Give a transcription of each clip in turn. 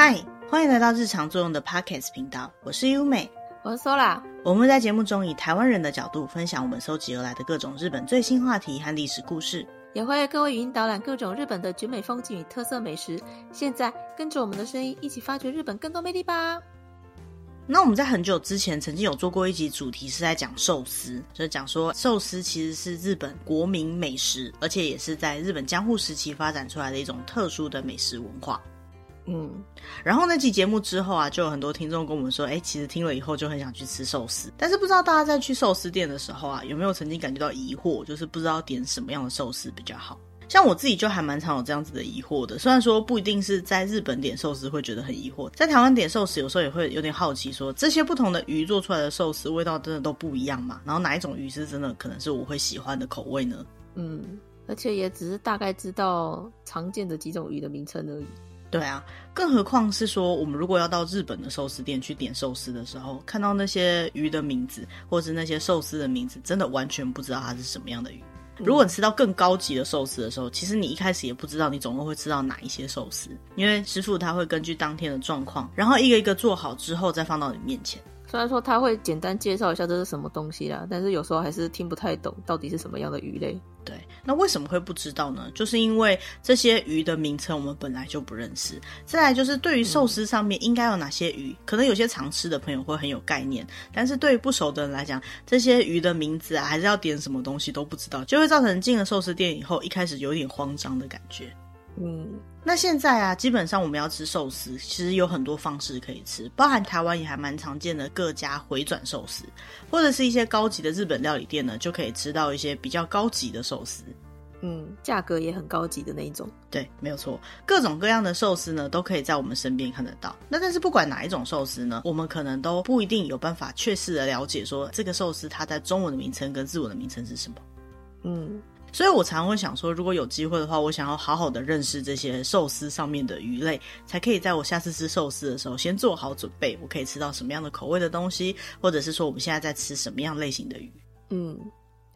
嗨，欢迎来到日常作用的 Pocket 频道，我是优美，我是 Sola。我们在节目中以台湾人的角度分享我们搜集而来的各种日本最新话题和历史故事，也会各位语音导览各种日本的绝美风景与特色美食。现在跟着我们的声音一起发掘日本更多魅力吧。那我们在很久之前曾经有做过一集主题是在讲寿司，就是讲说寿司其实是日本国民美食，而且也是在日本江户时期发展出来的一种特殊的美食文化。嗯，然后那期节目之后啊，就有很多听众跟我们说，哎，其实听了以后就很想去吃寿司，但是不知道大家在去寿司店的时候啊，有没有曾经感觉到疑惑，就是不知道点什么样的寿司比较好。像我自己就还蛮常有这样子的疑惑的，虽然说不一定是在日本点寿司会觉得很疑惑，在台湾点寿司有时候也会有点好奇说，这些不同的鱼做出来的寿司味道真的都不一样吗？然后哪一种鱼是真的可能是我会喜欢的口味呢？嗯，而且也只是大概知道常见的几种鱼的名称而已。对啊，更何况是说，我们如果要到日本的寿司店去点寿司的时候，看到那些鱼的名字，或是那些寿司的名字，真的完全不知道它是什么样的鱼。嗯。如果你吃到更高级的寿司的时候，其实你一开始也不知道你总共会吃到哪一些寿司，因为师傅他会根据当天的状况，然后一个一个做好之后再放到你面前。虽然说他会简单介绍一下这是什么东西啦，但是有时候还是听不太懂到底是什么样的鱼类。对，那为什么会不知道呢？就是因为这些鱼的名称我们本来就不认识。再来就是对于寿司上面应该有哪些鱼，可能有些常吃的朋友会很有概念，但是对于不熟的人来讲，这些鱼的名字啊，还是要点什么东西都不知道，就会造成进了寿司店以后一开始有点慌张的感觉。嗯，那现在啊，基本上我们要吃寿司，其实有很多方式可以吃，包含台湾也还蛮常见的各家回转寿司，或者是一些高级的日本料理店呢，就可以吃到一些比较高级的寿司，嗯，价格也很高级的那一种。对，没有错，各种各样的寿司呢，都可以在我们身边看得到。那但是不管哪一种寿司呢，我们可能都不一定有办法确实的了解说这个寿司它在中文的名称跟日文的名称是什么。嗯。所以我常常会想说，如果有机会的话，我想要好好的认识这些寿司上面的鱼类，才可以在我下次吃寿司的时候先做好准备，我可以吃到什么样的口味的东西，或者是说我们现在在吃什么样类型的鱼。嗯，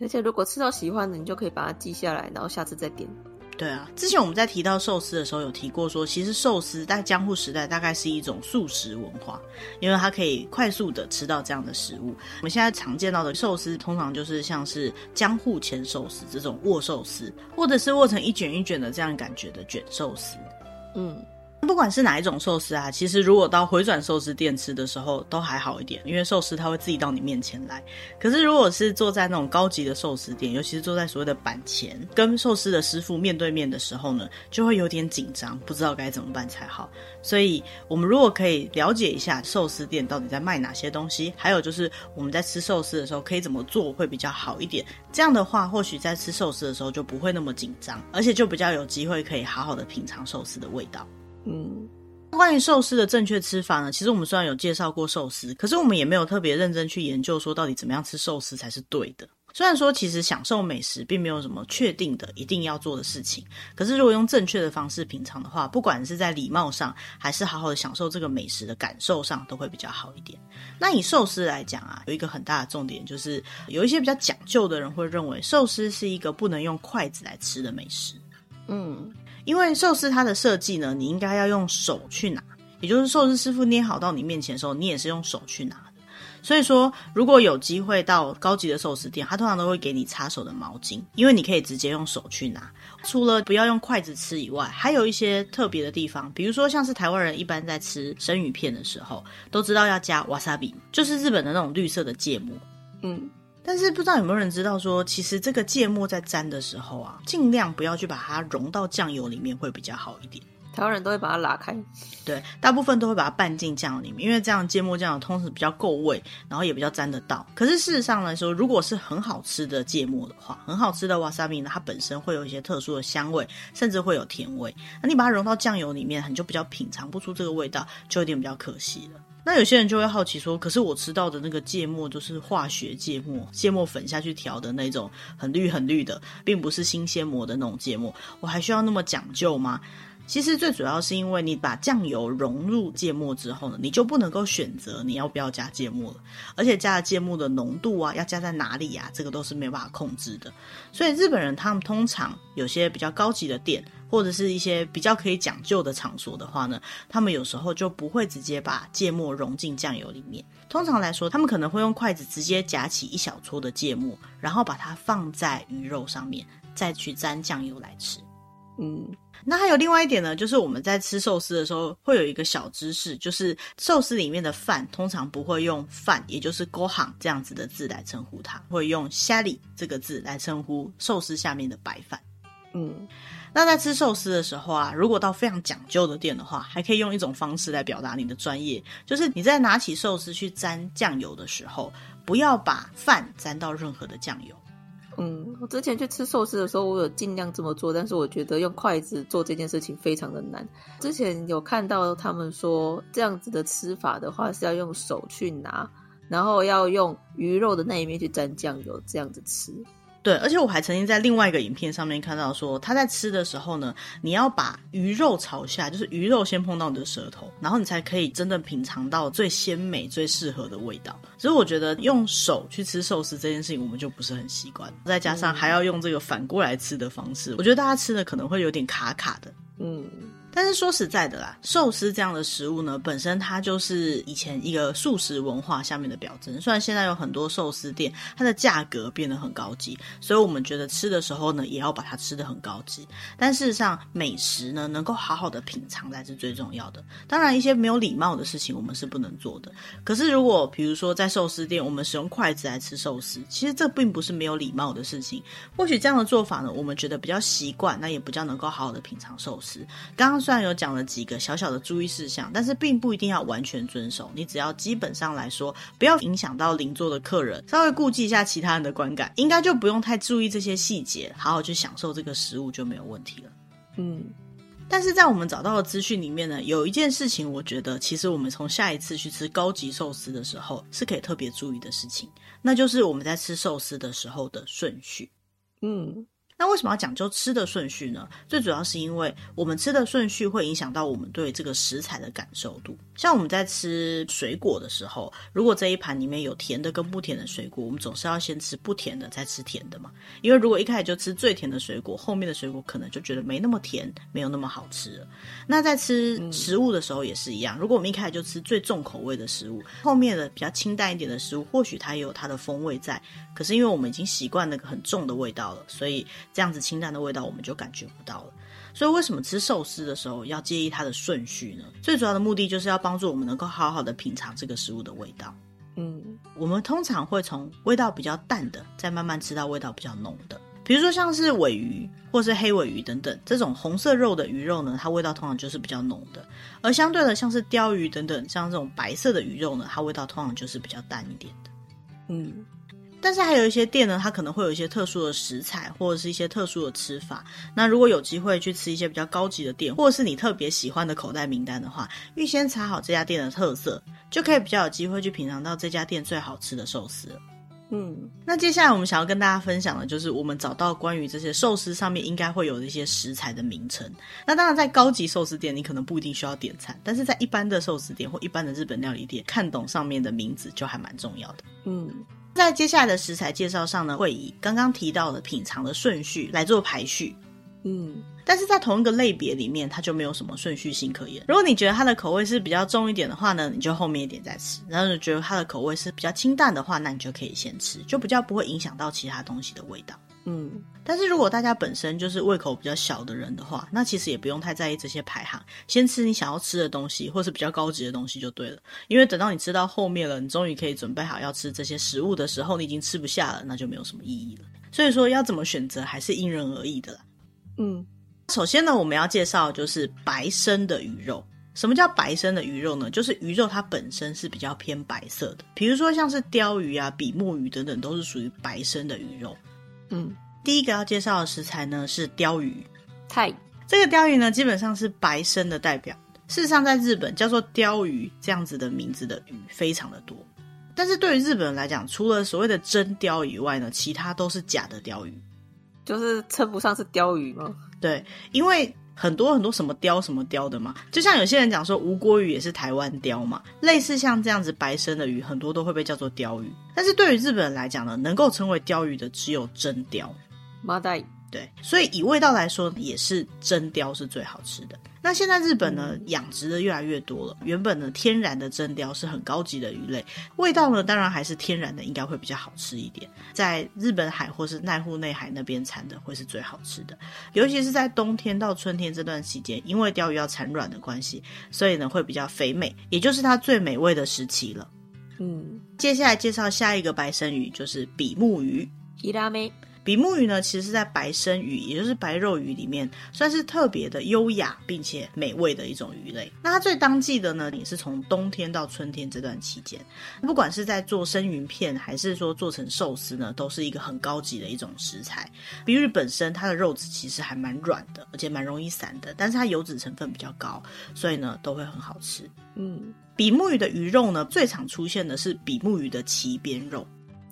而且如果吃到喜欢的，你就可以把它记下来，然后下次再点。对啊，之前我们在提到寿司的时候有提过说，其实寿司在江户时代大概是一种素食文化，因为它可以快速的吃到这样的食物。我们现在常见到的寿司，通常就是像是江户前寿司这种握寿司，或者是握成一卷一卷的这样感觉的卷寿司。嗯。不管是哪一种寿司啊，其实如果到回转寿司店吃的时候都还好一点，因为寿司它会自己到你面前来。可是如果是坐在那种高级的寿司店，尤其是坐在所谓的板前，跟寿司的师傅面对面的时候呢，就会有点紧张，不知道该怎么办才好。所以，我们如果可以了解一下寿司店到底在卖哪些东西，还有就是我们在吃寿司的时候可以怎么做会比较好一点。这样的话，或许在吃寿司的时候就不会那么紧张，而且就比较有机会可以好好的品尝寿司的味道。嗯，关于寿司的正确吃法呢，其实我们虽然有介绍过寿司，可是我们也没有特别认真去研究说到底怎么样吃寿司才是对的。虽然说其实享受美食并没有什么确定的一定要做的事情，可是如果用正确的方式品尝的话，不管是在礼貌上，还是好好的享受这个美食的感受上，都会比较好一点。那以寿司来讲啊，有一个很大的重点就是，有一些比较讲究的人会认为寿司是一个不能用筷子来吃的美食。嗯。因为寿司它的设计呢，你应该要用手去拿，也就是寿司师傅捏好到你面前的时候，你也是用手去拿的。所以说，如果有机会到高级的寿司店，他通常都会给你擦手的毛巾，因为你可以直接用手去拿。除了不要用筷子吃以外，还有一些特别的地方，比如说像是台湾人一般在吃生鱼片的时候，都知道要加 wasabi，就是日本的那种绿色的芥末。嗯。但是不知道有没有人知道说，其实这个芥末在沾的时候啊，尽量不要去把它融到酱油里面会比较好一点。台湾人都会把它拉开，对，大部分都会把它拌进酱油里面，因为这样芥末酱油通常比较够味，然后也比较沾得到。可是事实上来说，如果是很好吃的芥末的话，很好吃的 wasabi 呢，它本身会有一些特殊的香味，甚至会有甜味。那你把它融到酱油里面，你就比较品尝不出这个味道，就有点比较可惜了。那有些人就会好奇说，可是我吃到的那个芥末就是化学芥末，芥末粉下去调的那种很绿很绿的，并不是新鲜磨的那种芥末，我还需要那么讲究吗？其实最主要是因为你把酱油融入芥末之后呢，你就不能够选择你要不要加芥末了，而且加了芥末的浓度啊，要加在哪里啊，这个都是没办法控制的。所以日本人他们通常有些比较高级的店，或者是一些比较可以讲究的场所的话呢，他们有时候就不会直接把芥末融进酱油里面。通常来说，他们可能会用筷子直接夹起一小撮的芥末，然后把它放在鱼肉上面，再去沾酱油来吃。嗯。那还有另外一点呢，就是我们在吃寿司的时候会有一个小知识，就是寿司里面的饭通常不会用饭，也就是 gohan 这样子的字来称呼它，会用 shari 这个字来称呼寿司下面的白饭。嗯，那在吃寿司的时候啊，如果到非常讲究的店的话，还可以用一种方式来表达你的专业，就是你在拿起寿司去沾酱油的时候，不要把饭沾到任何的酱油。嗯，我之前去吃寿司的时候，我有尽量这么做，但是我觉得用筷子做这件事情非常的难。之前有看到他们说，这样子的吃法的话是要用手去拿，然后要用鱼肉的那一面去沾酱油，这样子吃。对，而且我还曾经在另外一个影片上面看到说，他在吃的时候呢，你要把鱼肉朝下，就是鱼肉先碰到你的舌头，然后你才可以真的品尝到最鲜美、最适合的味道。所以我觉得用手去吃寿司这件事情，我们就不是很习惯，再加上还要用这个反过来吃的方式，我觉得大家吃的可能会有点卡卡的。嗯。但是说实在的啦，寿司这样的食物呢，本身它就是以前一个素食文化下面的表征。虽然现在有很多寿司店，它的价格变得很高级，所以我们觉得吃的时候呢，也要把它吃得很高级。但事实上，美食呢，能够好好的品尝才是最重要的。当然，一些没有礼貌的事情我们是不能做的。可是，如果比如说在寿司店，我们使用筷子来吃寿司，其实这并不是没有礼貌的事情。或许这样的做法呢，我们觉得比较习惯，那也比较能够好好的品尝寿司。刚刚。虽然有讲了几个小小的注意事项，但是并不一定要完全遵守。你只要基本上来说，不要影响到邻座的客人，稍微顾忌一下其他人的观感，应该就不用太注意这些细节，好好去享受这个食物就没有问题了。嗯，但是在我们找到的资讯里面呢，有一件事情，我觉得其实我们从下一次去吃高级寿司的时候是可以特别注意的事情，那就是我们在吃寿司的时候的顺序。嗯。那为什么要讲究吃的顺序呢？最主要是因为我们吃的顺序会影响到我们对这个食材的感受度。像我们在吃水果的时候，如果这一盘里面有甜的跟不甜的水果，我们总是要先吃不甜的，再吃甜的嘛。因为如果一开始就吃最甜的水果，后面的水果可能就觉得没那么甜，没有那么好吃了。那在吃食物的时候也是一样，如果我们一开始就吃最重口味的食物，后面的比较清淡一点的食物，或许它也有它的风味在，可是因为我们已经习惯那个很重的味道了，所以。这样子清淡的味道，我们就感觉不到了。所以，为什么吃寿司的时候要介意它的顺序呢？最主要的目的就是要帮助我们能够好好的品尝这个食物的味道。嗯，我们通常会从味道比较淡的，再慢慢吃到味道比较浓的。比如说像是尾鱼或是黑尾鱼等等这种红色肉的鱼肉呢，它味道通常就是比较浓的。而相对的，像是鲷鱼等等，像这种白色的鱼肉呢，它味道通常就是比较淡一点的。嗯。但是还有一些店呢，它可能会有一些特殊的食材，或者是一些特殊的吃法。那如果有机会去吃一些比较高级的店，或者是你特别喜欢的口袋名单的话，预先查好这家店的特色，就可以比较有机会去品尝到这家店最好吃的寿司了。嗯，那接下来我们想要跟大家分享的就是我们找到关于这些寿司上面应该会有的一些食材的名称。那当然，在高级寿司店，你可能不一定需要点餐，但是在一般的寿司店或一般的日本料理店，看懂上面的名字就还蛮重要的。嗯。在接下来的食材介绍上呢，会以刚刚提到的品尝的顺序来做排序。嗯，但是在同一个类别里面，它就没有什么顺序性可言。如果你觉得它的口味是比较重一点的话呢，你就后面一点再吃；然后你觉得它的口味是比较清淡的话，那你就可以先吃，就比较不会影响到其他东西的味道。嗯，但是如果大家本身就是胃口比较小的人的话，那其实也不用太在意这些排行，先吃你想要吃的东西，或是比较高级的东西就对了。因为等到你吃到后面了，你终于可以准备好要吃这些食物的时候，你已经吃不下了，那就没有什么意义了。所以说要怎么选择还是因人而异的啦。嗯，首先呢，我们要介绍就是白身的鱼肉。什么叫白身的鱼肉呢？就是鱼肉它本身是比较偏白色的，比如说像是鲷鱼啊、比目鱼等等，都是属于白身的鱼肉。嗯，第一个要介绍的食材呢是鲷鱼。太，这个鲷鱼呢基本上是白身的代表。事实上，在日本叫做鲷鱼这样子的名字的鱼非常的多。但是对于日本人来讲，除了所谓的真鲷以外呢，其他都是假的鲷鱼，就是称不上是鲷鱼吗？对，因为。很多很多什么雕什么雕的嘛，就像有些人讲说吴郭鱼也是台湾雕嘛，类似像这样子白身的鱼，很多都会被叫做鲷鱼。但是对于日本人来讲呢，能够称为鲷鱼的只有真鲷。麻袋。对，所以以味道来说，也是真鲷是最好吃的。那现在日本呢，养殖的越来越多了。原本呢，天然的真鯛是很高级的鱼类，味道呢，当然还是天然的应该会比较好吃一点。在日本海或是奈户内海那边产的会是最好吃的，尤其是在冬天到春天这段期间，因为鯛鱼要产卵的关系，所以呢会比较肥美，也就是它最美味的时期了。嗯，接下来介绍下一个白身鱼，就是比目鱼。伊拉梅。比目鱼呢，其实是在白身鱼，也就是白肉鱼里面，算是特别的优雅并且美味的一种鱼类。那它最当季的呢，也是从冬天到春天这段期间。不管是在做生鱼片，还是说做成寿司呢，都是一个很高级的一种食材。比目鱼本身，它的肉质其实还蛮软的，而且蛮容易散的，但是它油脂成分比较高，所以呢，都会很好吃。嗯，比目鱼的鱼肉呢，最常出现的是比目鱼的鳍边肉。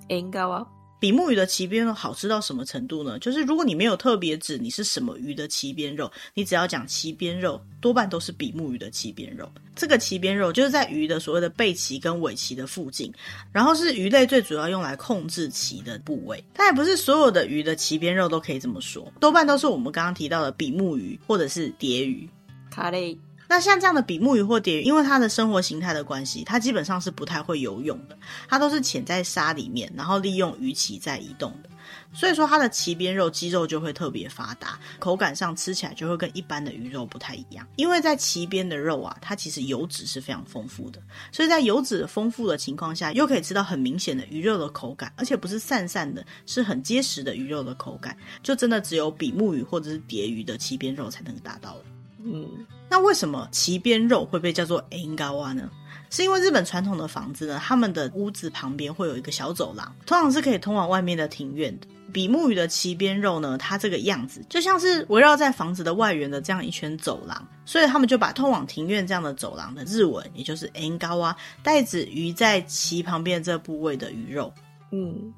应该啊。比目鱼的鳍边肉好吃到什么程度呢？就是如果你没有特别指你是什么鱼的鳍边肉，你只要讲鳍边肉，多半都是比目鱼的鳍边肉。这个鳍边肉就是在鱼的所谓的背鳍跟尾鳍的附近，然后是鱼类最主要用来控制鳍的部位。但也不是所有的鱼的鳍边肉都可以这么说，多半都是我们刚刚提到的比目鱼或者是蝶鱼。卡雷。那像这样的比目鱼或蝶鱼，因为它的生活形态的关系，它基本上是不太会游泳的，它都是潜在沙里面，然后利用鱼鳍在移动的。所以说它的鳍边肉肌肉就会特别发达，口感上吃起来就会跟一般的鱼肉不太一样。因为在鳍边的肉啊，它其实油脂是非常丰富的，所以在油脂丰富的情况下，又可以吃到很明显的鱼肉的口感，而且不是散散的，是很结实的鱼肉的口感，就真的只有比目鱼或者是蝶鱼的鳍边肉才能达到了。嗯。那为什么鳍边肉会被叫做啊呢？是因为日本传统的房子呢，他们的屋子旁边会有一个小走廊，通常是可以通往外面的庭院的。比目鱼的鳍边肉呢，它这个样子就像是围绕在房子的外缘的这样一圈走廊，所以他们就把通往庭院这样的走廊的日文，也就是縁侧，代指鱼在鳍旁边这部位的鱼肉。嗯，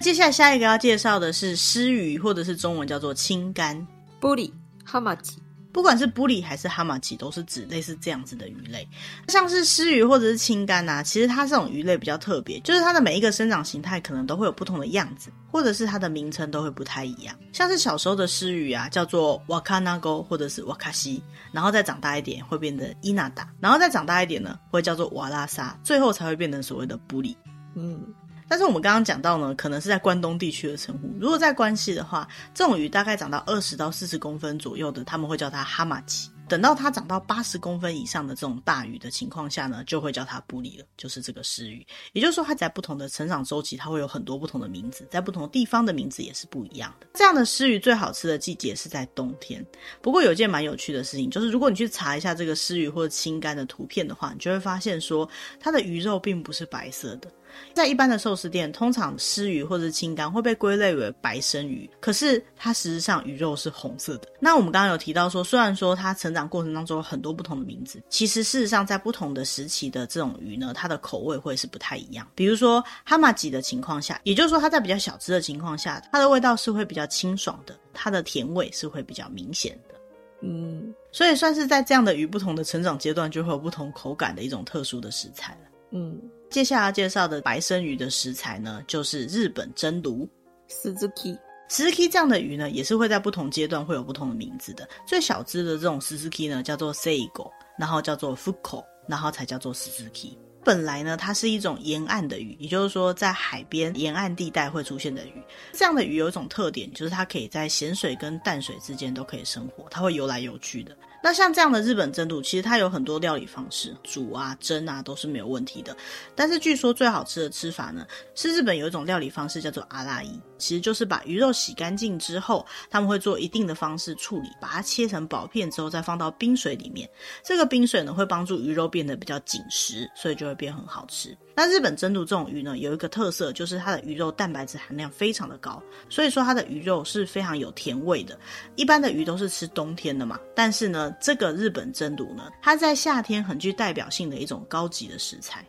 接下来下一个要介绍的是鰤鱼，或者是中文叫做青干，玻璃哈马吉。不管是布里还是哈马奇，都是指类似这样子的鱼类，像是鰤鱼或者是青干呐、啊。其实它这种鱼类比较特别，就是它的每一个生长形态可能都会有不同的样子，或者是它的名称都会不太一样。像是小时候的鰤鱼啊，叫做瓦卡纳沟或者是瓦卡西，然后再长大一点会变成伊纳达，然后再长大一点呢会叫做瓦拉沙，最后才会变成所谓的布里。嗯。但是我们刚刚讲到呢，可能是在关东地区的称呼。如果在关西的话，这种鱼大概长到二十到四十公分左右的，他们会叫它哈马奇。等到它长到八十公分以上的这种大鱼的情况下呢，就会叫它布里了，就是这个鰤鱼。也就是说，它在不同的成长周期，它会有很多不同的名字，在不同地方的名字也是不一样的。这样的鰤鱼最好吃的季节是在冬天。不过有件蛮有趣的事情，就是如果你去查一下这个鰤鱼或者青干的图片的话，你就会发现说，它的鱼肉并不是白色的。在一般的寿司店，通常鰤鱼或者是青干会被归类为白身鱼，可是它实质上鱼肉是红色的。那我们刚刚有提到说，虽然说它成长过程当中有很多不同的名字，其实事实上在不同的时期的这种鱼呢，它的口味会是不太一样。比如说哈马吉的情况下，也就是说它在比较小只的情况下，它的味道是会比较清爽的，它的甜味是会比较明显的。嗯，所以算是在这样的鱼不同的成长阶段，就会有不同口感的一种特殊的食材了。嗯。接下来介绍的白生鱼的食材呢，就是日本蒸鲈。Suzuki Suzuki 这样的鱼呢，也是会在不同阶段会有不同的名字的。最小只的这种 Suzuki 呢，叫做 Seigo，然后叫做 Fuko，然后才叫做 Suzuki。本来呢，它是一种沿岸的鱼，也就是说在海边沿岸地带会出现的鱼。这样的鱼有一种特点，就是它可以在咸水跟淡水之间都可以生活，它会游来游去的。那像这样的日本真鲈，其实它有很多料理方式，煮啊、蒸啊都是没有问题的。但是据说最好吃的吃法呢，是日本有一种料理方式叫做阿拉伊，其实就是把鱼肉洗干净之后，他们会做一定的方式处理，把它切成薄片之后再放到冰水里面。这个冰水呢会帮助鱼肉变得比较紧实，所以就会变很好吃。那日本蒸鲈这种鱼呢，有一个特色，就是它的鱼肉蛋白质含量非常的高，所以说它的鱼肉是非常有甜味的。一般的鱼都是吃冬天的嘛，但是呢，这个日本蒸鲈呢，它在夏天很具代表性的一种高级的食材。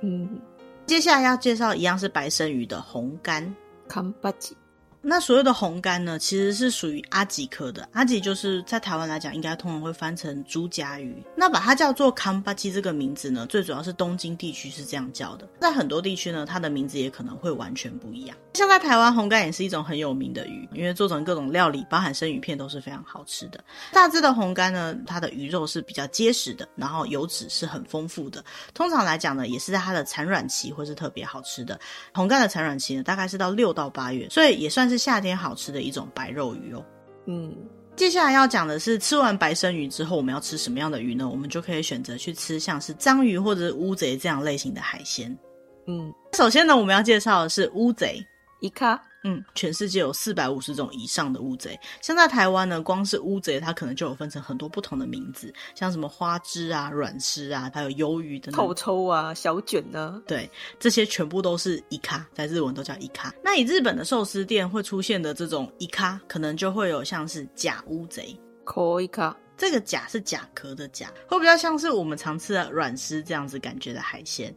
嗯，接下来要介绍一样是白身鱼的红干。康巴吉。那所谓的红干呢，其实是属于阿吉科的。阿吉就是在台湾来讲，应该通常会翻成猪夹鱼。那把它叫做康巴基这个名字呢，最主要是东京地区是这样叫的。在很多地区呢，它的名字也可能会完全不一样。像在台湾，红干也是一种很有名的鱼，因为做成各种料理，包含生鱼片都是非常好吃的。大致的红干呢，它的鱼肉是比较结实的，然后油脂是很丰富的。通常来讲呢，也是在它的产卵期会是特别好吃的。红干的产卵期呢，大概是到六到八月，所以也算是。夏天好吃的一种白肉鱼哦。嗯，接下来要讲的是，吃完白身鱼之后，我们要吃什么样的鱼呢？我们就可以选择去吃像是章鱼或者是乌贼这样类型的海鲜。嗯，首先呢，我们要介绍的是乌贼，イカ。嗯，全世界有四百五十种以上的乌贼，像在台湾呢，光是乌贼它可能就有分成很多不同的名字，像什么花枝啊、软丝啊，还有鱿鱼的透抽啊、小卷呢、啊，对，这些全部都是イカ，在日文都叫イカ。那以日本的寿司店会出现的这种イカ，可能就会有像是甲乌贼，コイカ，这个甲是甲壳的甲，会比较像是我们常吃的软丝这样子感觉的海鲜。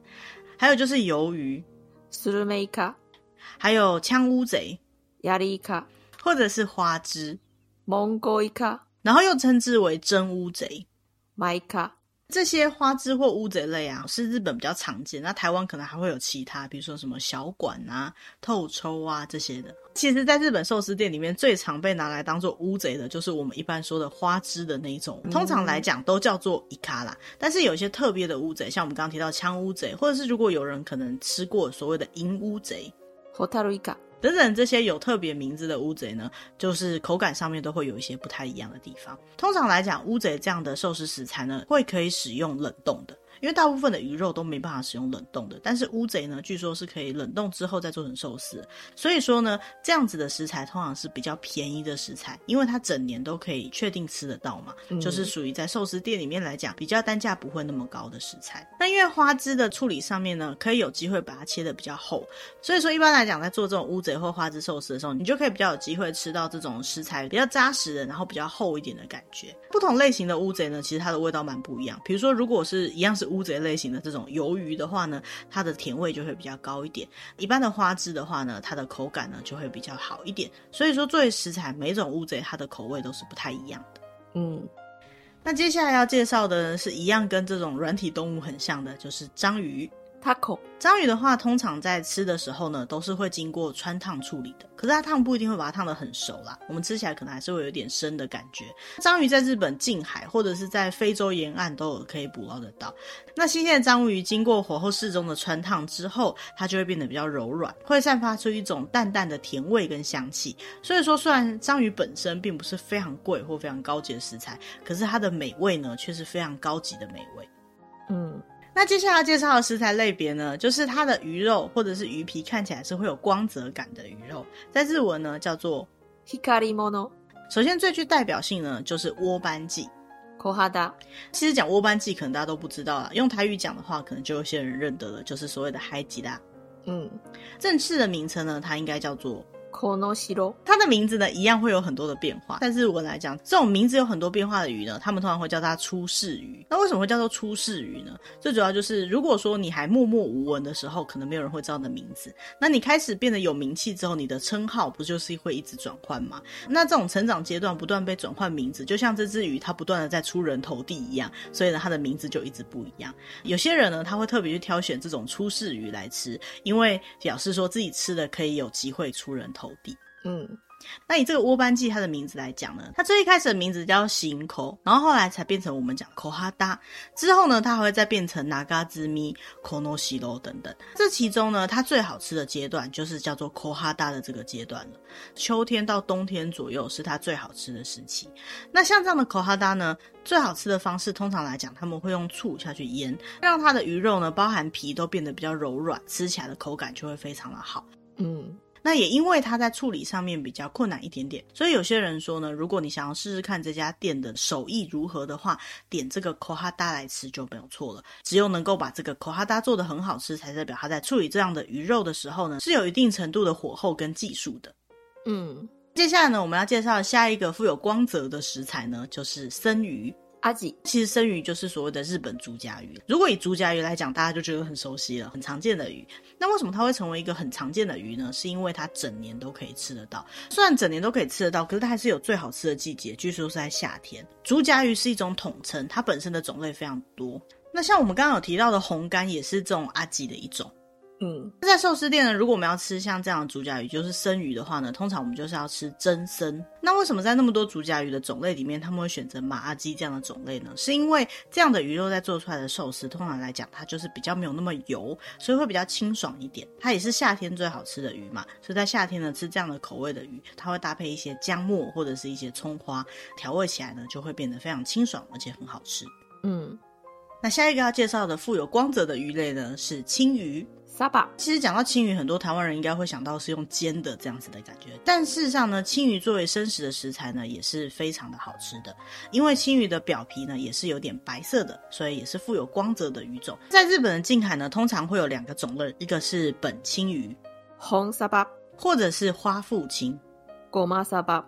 还有就是鱿鱼，スルメイカ。 还有枪乌贼、ヤリイカ，或者是花枝、モンゴイカ，然后又称之为真乌贼、マイカ。这些花枝或乌贼类啊，是日本比较常见。那台湾可能还会有其他，比如说什么小管啊、透抽啊这些的。其实，在日本寿司店里面，最常被拿来当做乌贼的，就是我们一般说的花枝的那一种。通常来讲，都叫做イカ啦。但是有些特别的乌贼，像我们刚刚提到枪乌贼，或者是如果有人可能吃过所谓的银乌贼。 ホタルイカ等等这些有特别名字的乌贼呢，就是口感上面都会有一些不太一样的地方。通常来讲，乌贼这样的寿司食材呢，会可以使用冷冻的。 因为大部分的鱼肉都没办法使用冷冻的，但是乌贼呢，据说是可以冷冻之后再做成寿司。所以说呢，这样子的食材通常是比较便宜的食材，因为它整年都可以确定吃得到嘛，嗯、就是属于在寿司店里面来讲比较单价不会那么高的食材。那因为花枝的处理上面呢，可以有机会把它切得比较厚，所以说一般来讲，在做这种乌贼或花枝寿司的时候，你就可以比较有机会吃到这种食材比较扎实的，然后比较厚一点的感觉。不同类型的乌贼呢，其实它的味道蛮不一样。比如说，如果是一样是乌贼类型的这种鱿鱼的话呢，它的甜味就会比较高一点。一般的花枝的话呢，它的口感呢就会比较好一点。所以说，作为食材，每种乌贼它的口味都是不太一样的。嗯，那接下来要介绍的呢，是一样跟这种软体动物很像的，就是章鱼。它口章鱼的话，通常在吃的时候呢，都是会经过穿烫处理的。可是它烫不一定会把它烫得很熟啦，我们吃起来可能还是会有点生的感觉。章鱼在日本近海或者是在非洲沿岸都有可以捕捞得到。那新鲜的章鱼经过火候适中的穿烫之后，它就会变得比较柔软，会散发出一种淡淡的甜味跟香气。所以说，虽然章鱼本身并不是非常贵或非常高级的食材，可是它的美味呢，却是非常高级的美味。嗯。那接下来介绍的食材类别呢，就是它的鱼肉或者是鱼皮看起来是会有光泽感的鱼肉，在日文呢叫做 hikari mono。首先最具代表性呢就是窝斑鲫，kohada。其实讲窝斑鲫可能大家都不知道啦，用台语讲的话，可能就有些人认得了，就是所谓的海吉啦。嗯，正式的名称呢，它应该叫做。它的名字呢，一样会有很多的变化。但是文来讲，这种名字有很多变化的鱼呢，他们通常会叫它出世鱼。那为什么会叫做出世鱼呢？最主要就是，如果说你还默默无闻的时候，可能没有人会知道你的名字。那你开始变得有名气之后，你的称号不就是会一直转换吗？那这种成长阶段不断被转换名字，就像这只鱼它不断的在出人头地一样，所以呢，它的名字就一直不一样。有些人呢，他会特别去挑选这种出世鱼来吃，因为表示说自己吃的可以有机会出人头。地，嗯，那以这个窝斑记它的名字来讲呢，它最一开始的名字叫行口，然后后来才变成我们讲口哈达，之后呢，它还会再变成拿嘎兹咪、口诺西罗等等。这其中呢，它最好吃的阶段就是叫做口哈达的这个阶段了。秋天到冬天左右是它最好吃的时期。那像这样的口哈达呢，最好吃的方式通常来讲，他们会用醋下去腌，让它的鱼肉呢，包含皮都变得比较柔软，吃起来的口感就会非常的好。嗯。那也因为它在处理上面比较困难一点点，所以有些人说呢，如果你想要试试看这家店的手艺如何的话，点这个コハダ来吃就没有错了。只有能够把这个コハダ做得很好吃，才代表它在处理这样的鱼肉的时候呢，是有一定程度的火候跟技术的。嗯，接下来呢，我们要介绍下一个富有光泽的食材呢，就是生鱼。 阿吉，其实生鱼就是所谓的日本竹荚鱼。如果以竹荚鱼来讲，大家就觉得很熟悉了，很常见的鱼。那为什么它会成为一个很常见的鱼呢？是因为它整年都可以吃得到。虽然整年都可以吃得到，可是它还是有最好吃的季节，据说是在夏天。竹荚鱼是一种统称，它本身的种类非常多。那像我们刚刚有提到的红干，也是这种阿吉的一种。嗯，在寿司店呢，如果我们要吃像这样的竹夹鱼，就是生鱼的话呢，通常我们就是要吃真生。那为什么在那么多竹夹鱼的种类里面，他们会选择马阿基这样的种类呢？是因为这样的鱼肉在做出来的寿司，通常来讲，它就是比较没有那么油，所以会比较清爽一点。它也是夏天最好吃的鱼嘛，所以在夏天呢，吃这样的口味的鱼，它会搭配一些姜末或者是一些葱花，调味起来呢，就会变得非常清爽，而且很好吃。嗯，那下一个要介绍的富有光泽的鱼类呢，是青鱼。沙巴，其实讲到青鱼，很多台湾人应该会想到是用煎的这样子的感觉，但事实上呢，青鱼作为生食的食材呢，也是非常的好吃的。因为青鱼的表皮呢，也是有点白色的，所以也是富有光泽的鱼种。在日本的近海呢，通常会有两个种类，一个是本青鱼，红沙巴，或者是花腹青，果妈沙巴。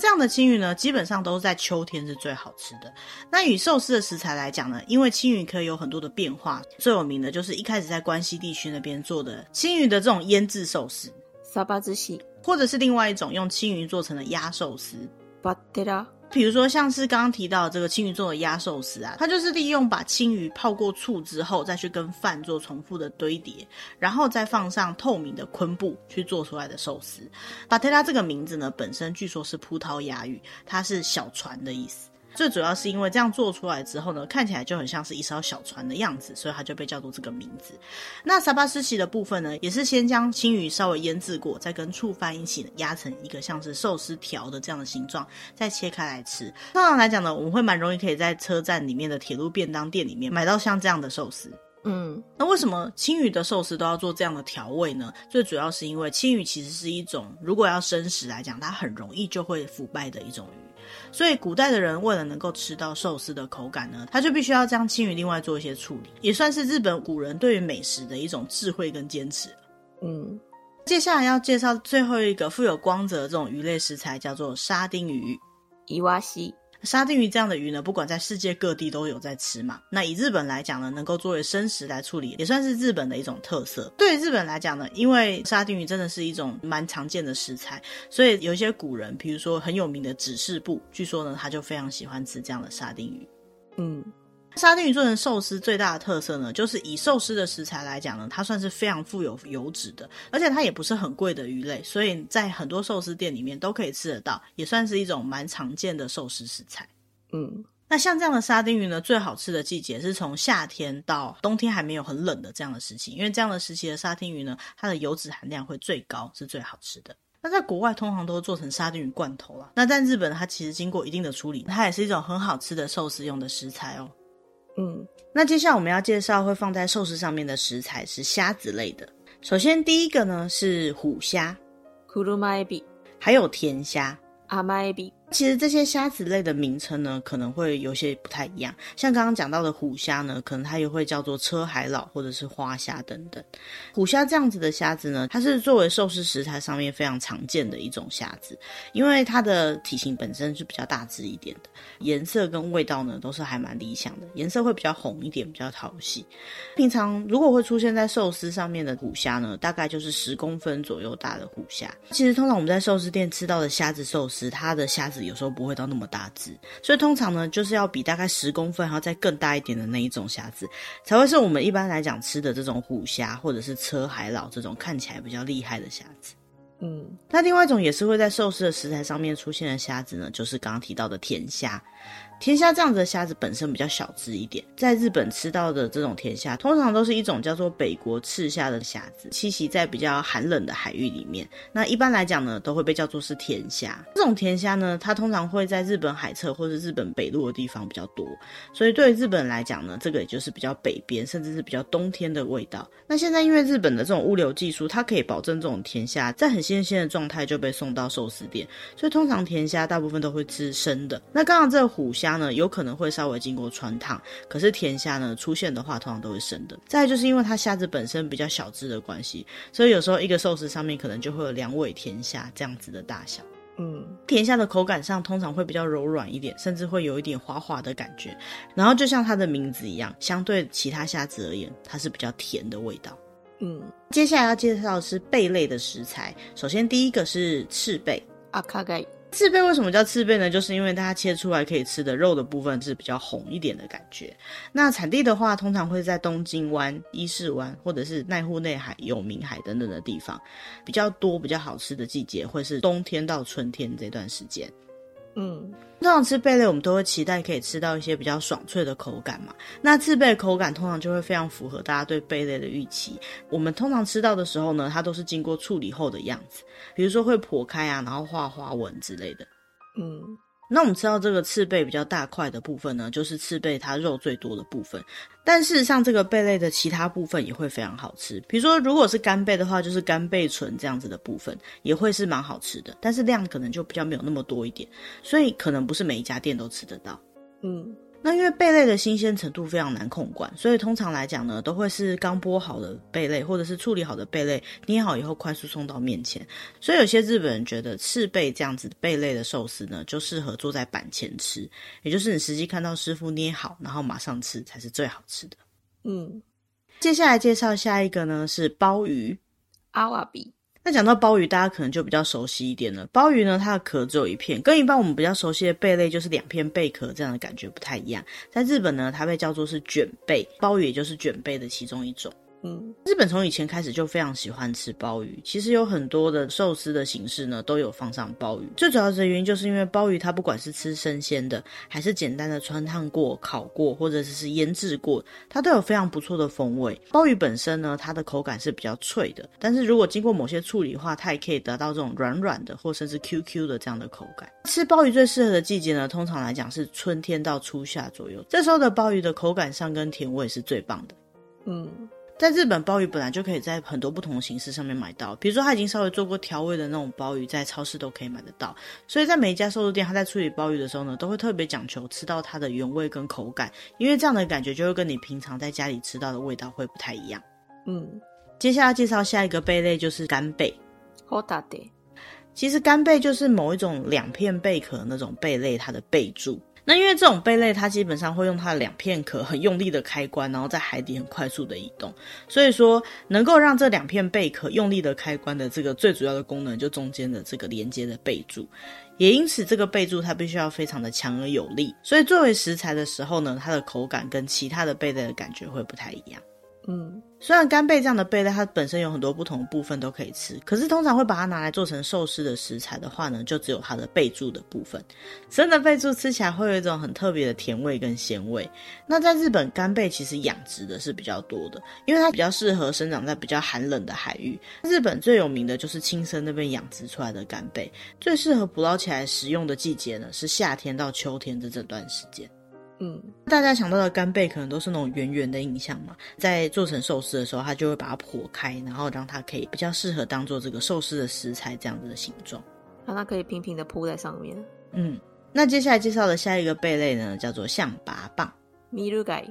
这样的青鱼呢，基本上都是在秋天是最好吃的。那与寿司的食材来讲呢，因为青鱼可以有很多的变化，最有名的就是一开始在关西地区那边做的青鱼的这种腌制寿司，沙巴之喜，或者是另外一种用青鱼做成的鸭寿司，巴特拉。比如说，像是刚刚提到的这个青鱼做的鸭寿司啊，它就是利用把青鱼泡过醋之后，再去跟饭做重复的堆叠，然后再放上透明的昆布去做出来的寿司。巴特拉这个名字呢，本身据说是葡萄牙语，它是小船的意思。最主要是因为这样做出来之后呢，看起来就很像是一艘小船的样子，所以它就被叫做这个名字。那沙巴斯奇的部分呢，也是先将青鱼稍微腌制过，再跟醋饭一起压成一个像是寿司条的这样的形状，再切开来吃。通常来讲呢，我们会蛮容易可以在车站里面的铁路便当店里面买到像这样的寿司。嗯，那为什么青鱼的寿司都要做这样的调味呢？最主要是因为青鱼其实是一种，如果要生食来讲，它很容易就会腐败的一种鱼。所以古代的人为了能够吃到寿司的口感呢，他就必须要将青鱼另外做一些处理，也算是日本古人对于美食的一种智慧跟坚持。嗯，接下来要介绍最后一个富有光泽的这种鱼类食材，叫做沙丁鱼，伊瓦西。沙丁鱼这样的鱼呢，不管在世界各地都有在吃嘛。那以日本来讲呢，能够作为生食来处理，也算是日本的一种特色。对日本来讲呢，因为沙丁鱼真的是一种蛮常见的食材，所以有一些古人，比如说很有名的指示部，据说呢，他就非常喜欢吃这样的沙丁鱼。嗯。沙丁鱼做成寿司最大的特色呢，就是以寿司的食材来讲呢，它算是非常富有油脂的，而且它也不是很贵的鱼类，所以在很多寿司店里面都可以吃得到，也算是一种蛮常见的寿司食材。嗯，那像这样的沙丁鱼呢，最好吃的季节是从夏天到冬天还没有很冷的这样的时期，因为这样的时期的沙丁鱼呢，它的油脂含量会最高，是最好吃的。那在国外通常都做成沙丁鱼罐头啦，那在日本它其实经过一定的处理，它也是一种很好吃的寿司用的食材哦。嗯，那接下来我们要介绍会放在寿司上面的食材是虾子类的。首先第一个呢是虎虾，库鲁玛比，还有甜虾，阿玛比。其实这些虾子类的名称呢，可能会有些不太一样。像刚刚讲到的虎虾呢，可能它也会叫做车海老或者是花虾等等。虎虾这样子的虾子呢，它是作为寿司食材上面非常常见的一种虾子，因为它的体型本身是比较大只一点的，颜色跟味道呢都是还蛮理想的，颜色会比较红一点，比较讨喜。平常如果会出现在寿司上面的虎虾呢，大概就是十公分左右大的虎虾。其实通常我们在寿司店吃到的虾子寿司，它的虾子。有时候不会到那么大只，所以通常呢，就是要比大概十公分还要再更大一点的那一种虾子，才会是我们一般来讲吃的这种虎虾或者是车海老这种看起来比较厉害的虾子。嗯，那另外一种也是会在寿司的食材上面出现的虾子呢，就是刚刚提到的甜虾。甜虾这样子的虾子本身比较小只一点，在日本吃到的这种甜虾，通常都是一种叫做北国赤虾的虾子，栖息在比较寒冷的海域里面。那一般来讲呢，都会被叫做是甜虾。这种甜虾呢，它通常会在日本海侧或者日本北陆的地方比较多，所以对于日本人来讲呢，这个也就是比较北边，甚至是比较冬天的味道。那现在因为日本的这种物流技术，它可以保证这种甜虾在很新鲜的状态就被送到寿司店，所以通常甜虾大部分都会吃生的。那刚刚这个虎虾。虾呢，有可能会稍微经过穿烫，可是甜虾呢出现的话，通常都会生的。再来就是因为它虾子本身比较小只的关系，所以有时候一个寿司上面可能就会有两尾甜虾这样子的大小。嗯，甜虾的口感上通常会比较柔软一点，甚至会有一点滑滑的感觉。然后就像它的名字一样，相对其他虾子而言，它是比较甜的味道。嗯，接下来要介绍的是贝类的食材。首先第一个是赤贝，阿卡盖。刺贝为什么叫刺贝呢？就是因为它切出来可以吃的肉的部分是比较红一点的感觉。那产地的话，通常会在东京湾、伊势湾或者是濑户内海、有明海等等的地方，比较多、比较好吃的季节会是冬天到春天这段时间。嗯，通常吃贝类，我们都会期待可以吃到一些比较爽脆的口感嘛。那自贝口感通常就会非常符合大家对贝类的预期。我们通常吃到的时候呢，它都是经过处理后的样子，比如说会剖开啊，然后画花纹之类的。嗯。那我们知道这个刺贝比较大块的部分呢，就是刺贝它肉最多的部分。但事实上，这个贝类的其他部分也会非常好吃。比如说，如果是干贝的话，就是干贝唇这样子的部分也会是蛮好吃的，但是量可能就比较没有那么多一点，所以可能不是每一家店都吃得到。嗯。那因为贝类的新鲜程度非常难控管，所以通常来讲呢，都会是刚剥好的贝类，或者是处理好的贝类，捏好以后快速送到面前。所以有些日本人觉得赤贝这样子贝类的寿司呢，就适合坐在板前吃，也就是你实际看到师傅捏好，然后马上吃才是最好吃的。嗯，接下来介绍下一个呢是鲍鱼，阿瓦比。那讲到鲍鱼，大家可能就比较熟悉一点了。鲍鱼呢，它的壳只有一片，跟一般我们比较熟悉的贝类就是两片贝壳这样的感觉不太一样。在日本呢，它被叫做是卷贝，鲍鱼也就是卷贝的其中一种。嗯，日本从以前开始就非常喜欢吃鲍鱼，其实有很多的寿司的形式呢都有放上鲍鱼。最主要的原因就是因为鲍鱼它不管是吃生鲜的，还是简单的穿烫过、烤过，或者是是腌制过，它都有非常不错的风味。鲍鱼本身呢，它的口感是比较脆的，但是如果经过某些处理的话，它也可以得到这种软软的或甚至 QQ 的这样的口感。吃鲍鱼最适合的季节呢，通常来讲是春天到初夏左右，这时候的鲍鱼的口感上跟甜味是最棒的。嗯。在日本，鲍鱼本来就可以在很多不同的形式上面买到，比如说它已经稍微做过调味的那种鲍鱼，在超市都可以买得到。所以在每一家寿司店，它在处理鲍鱼的时候呢，都会特别讲求吃到它的原味跟口感，因为这样的感觉就会跟你平常在家里吃到的味道会不太一样。嗯，接下来介绍下一个贝类就是干贝。好大的，其实干贝就是某一种两片贝壳那种贝类，它的贝柱。那因为这种贝类，它基本上会用它的两片壳很用力的开关，然后在海底很快速的移动，所以说能够让这两片贝壳用力的开关的这个最主要的功能，就中间的这个连接的贝柱，也因此这个贝柱它必须要非常的强而有力，所以作为食材的时候呢，它的口感跟其他的贝类的感觉会不太一样。嗯，虽然干贝这样的贝类，它本身有很多不同的部分都可以吃，可是通常会把它拿来做成寿司的食材的话呢，就只有它的贝柱的部分。生的贝柱吃起来会有一种很特别的甜味跟鲜味。那在日本，干贝其实养殖的是比较多的，因为它比较适合生长在比较寒冷的海域。日本最有名的就是青森那边养殖出来的干贝，最适合捕捞起来食用的季节呢，是夏天到秋天的这段时间。嗯，大家想到的干贝可能都是那种圆圆的印象嘛，在做成寿司的时候，它就会把它剖开，然后让它可以比较适合当做这个寿司的食材这样子的形状，让它可以平平的铺在上面。嗯，那接下来介绍的下一个贝类呢，叫做象拔蚌。米鲁盖。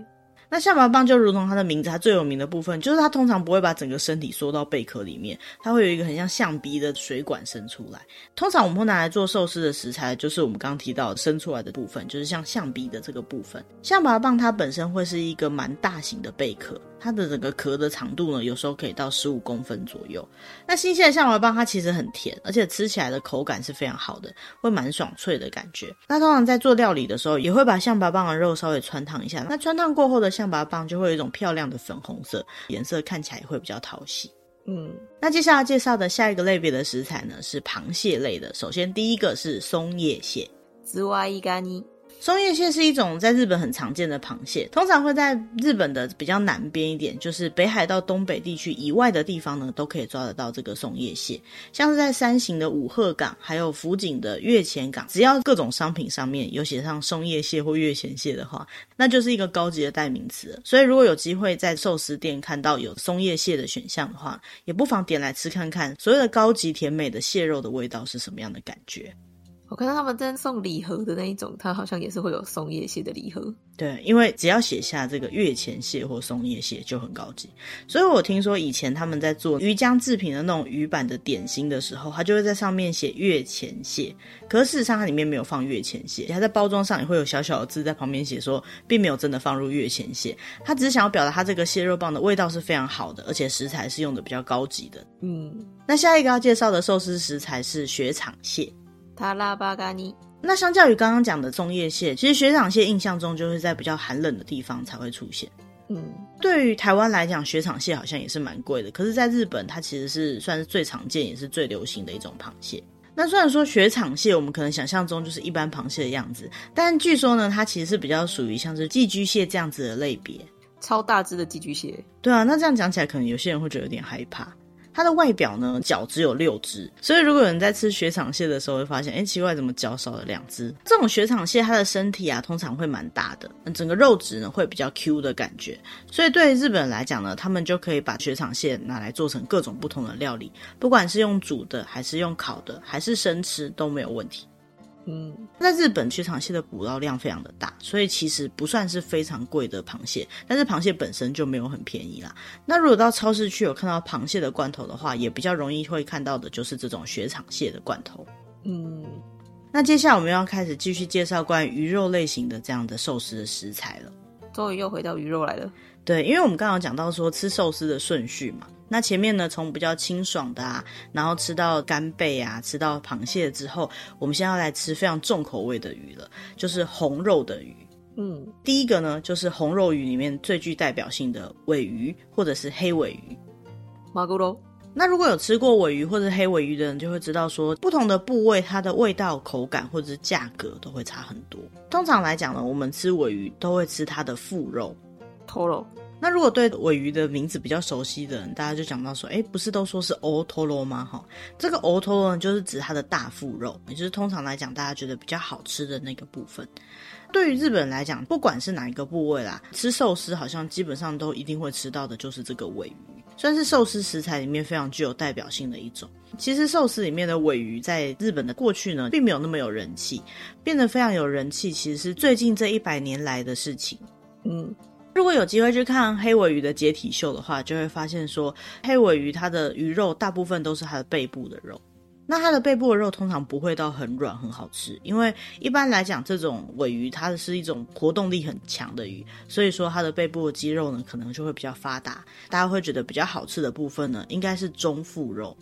那象拔蚌就如同它的名字，它最有名的部分就是它通常不会把整个身体缩到贝壳里面，它会有一个很像象鼻的水管伸出来。通常我们会拿来做寿司的食材，就是我们刚刚提到伸出来的部分，就是像象鼻的这个部分。象拔蚌它本身会是一个蛮大型的贝壳。它的整个壳的长度呢，有时候可以到十五公分左右。那新鲜的象拔蚌它其实很甜，而且吃起来的口感是非常好的，会蛮爽脆的感觉。那通常在做料理的时候，也会把象拔蚌的肉稍微汆烫一下。那汆烫过后的象拔蚌就会有一种漂亮的粉红色颜色，看起来也会比较讨喜。嗯，那接下来介绍的下一个类别的食材呢，是螃蟹类的。首先第一个是松叶蟹，ズワイガニ。 松叶蟹是一种在日本很常见的螃蟹，通常会在日本的比较南边一点，就是北海道东北地区以外的地方呢，都可以抓得到这个松叶蟹。像是在山形的五鹤港，还有福井的越前港，只要各种商品上面有写上松叶蟹或越前蟹的话，那就是一个高级的代名词。所以如果有机会在寿司店看到有松叶蟹的选项的话，也不妨点来吃看看，所谓的高级甜美的蟹肉的味道是什么样的感觉。我看到他们在送礼盒的那一种，它好像也是会有松叶蟹的礼盒。对，因为只要写下这个月前蟹或松叶蟹就很高级。所以我听说以前他们在做鱼浆制品的那种鱼板的点心的时候，他就会在上面写月前蟹。可是事实上它里面没有放月前蟹，它在包装上也会有小小的字在旁边写说，并没有真的放入月前蟹。他只是想要表达它这个蟹肉棒的味道是非常好的，而且食材是用的比较高级的。嗯，那下一个要介绍的寿司食材是雪场蟹。塔拉巴嘎尼。那相较于刚刚讲的粽叶蟹，其实雪场蟹印象中就是在比较寒冷的地方才会出现。嗯，对于台湾来讲，雪场蟹好像也是蛮贵的。可是，在日本，它其实是算是最常见也是最流行的一种螃蟹。那虽然说雪场蟹，我们可能想象中就是一般螃蟹的样子，但据说呢，它其实是比较属于像是寄居蟹这样子的类别，超大只的寄居蟹。对啊，那这样讲起来，可能有些人会觉得有点害怕。它的外表呢，脚只有六只，所以如果有人在吃雪场蟹的时候，会发现，哎，奇怪，怎么脚少了两只？这种雪场蟹，它的身体啊，通常会蛮大的，整个肉质呢会比较 Q 的感觉，所以对日本人来讲呢，他们就可以把雪场蟹拿来做成各种不同的料理，不管是用煮的，还是用烤的，还是生吃都没有问题。嗯，在日本雪场蟹的捕捞量非常的大，所以其实不算是非常贵的螃蟹，但是螃蟹本身就没有很便宜啦。那如果到超市去有看到螃蟹的罐头的话，也比较容易会看到的就是这种雪场蟹的罐头。嗯，那接下来我们要开始继续介绍关于鱼肉类型的这样的寿司的食材了。终于又回到鱼肉来了。对，因为我们刚刚讲到说吃寿司的顺序嘛。那前面呢，从比较清爽的啊，然后吃到干贝啊，吃到螃蟹之后，我们现在要来吃非常重口味的鱼了，就是红肉的鱼。嗯，第一个呢，就是红肉鱼里面最具代表性的尾鱼，或者是黑尾鱼。马古罗。那如果有吃过尾鱼或者黑尾鱼的人，就会知道说，不同的部位它的味道、口感或者是价格都会差很多。通常来讲呢，我们吃尾鱼都会吃它的腹肉，头肉。那如果对鮪鱼的名字比较熟悉的人，大家就讲到说，哎，不是都说是欧托罗吗？哈，这个欧托罗呢，就是指它的大腹肉，也就是通常来讲大家觉得比较好吃的那个部分。对于日本人来讲，不管是哪一个部位啦，吃寿司好像基本上都一定会吃到的，就是这个鮪鱼，算是寿司食材里面非常具有代表性的一种。其实寿司里面的鮪鱼在日本的过去呢，并没有那么有人气，变得非常有人气，其实是最近这一百年来的事情。嗯。如果有机会去看黑尾鱼的解体秀的话，就会发现说，黑尾鱼它的鱼肉大部分都是它的背部的肉。那它的背部的肉通常不会到很软很好吃，因为一般来讲，这种尾鱼它是一种活动力很强的鱼，所以说它的背部的肌肉呢，可能就会比较发达。大家会觉得比较好吃的部分呢，应该是中腹肉。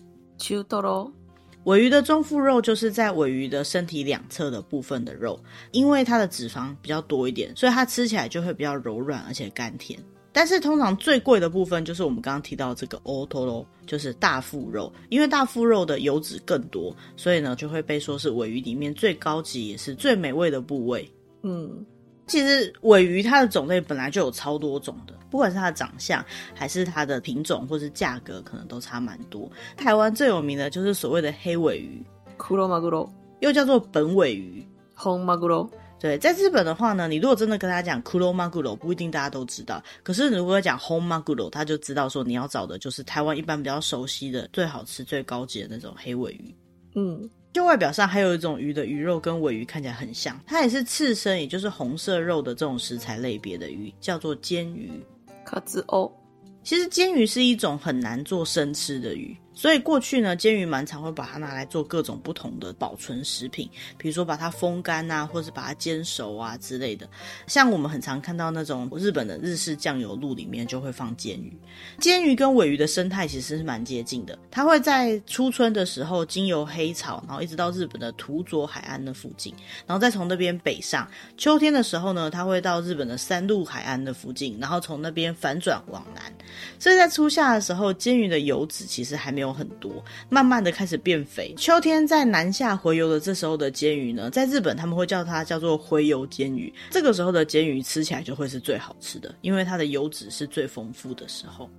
鮪鱼的中腹肉就是在尾鱼的身体两侧的部分的肉，因为它的脂肪比较多一点，所以它吃起来就会比较柔软而且甘甜。但是通常最贵的部分就是我们刚刚提到这个 otoro，就是大腹肉，因为大腹肉的油脂更多，所以呢就会被说是尾鱼里面最高级也是最美味的部位。嗯。其实尾鱼它的种类本来就有超多种的，不管是它的长相，还是它的品种，或是价格，可能都差蛮多。台湾最有名的就是所谓的黑鮪鱼，黒マグロ，又叫做本鮪鱼，红マグロ。对，在日本的话呢，你如果真的跟他讲黒マグロ，不一定大家都知道。可是如果讲红マグロ，他就知道说你要找的就是台湾一般比较熟悉的、最好吃、最高级的那种黑鮪鱼。嗯。就外表上还有一种鱼的鱼肉跟鮪鱼看起来很像，它也是刺身，也就是红色肉的这种食材类别的鱼，叫做鰹鱼。 卡兹欧，其实煎鱼是一种很难做生吃的鱼。所以过去呢，鰹鱼蛮常会把它拿来做各种不同的保存食品，比如说把它风干啊，或是把它煎熟啊之类的。像我们很常看到那种日本的日式酱油露里面就会放鰹鱼。鰹鱼跟尾鱼的生态其实是蛮接近的，它会在初春的时候经由黑潮，然后一直到日本的土佐海岸的附近，然后再从那边北上。秋天的时候呢，它会到日本的三陆海岸的附近，然后从那边反转往南。所以在初夏的时候，鰹鱼的油脂其实还没有。有很多，慢慢的开始变肥。秋天在南下回游的这时候的鰹鱼呢，在日本他们会叫它叫做回游鰹鱼。这个时候的鰹鱼吃起来就会是最好吃的，因为它的油脂是最丰富的时候。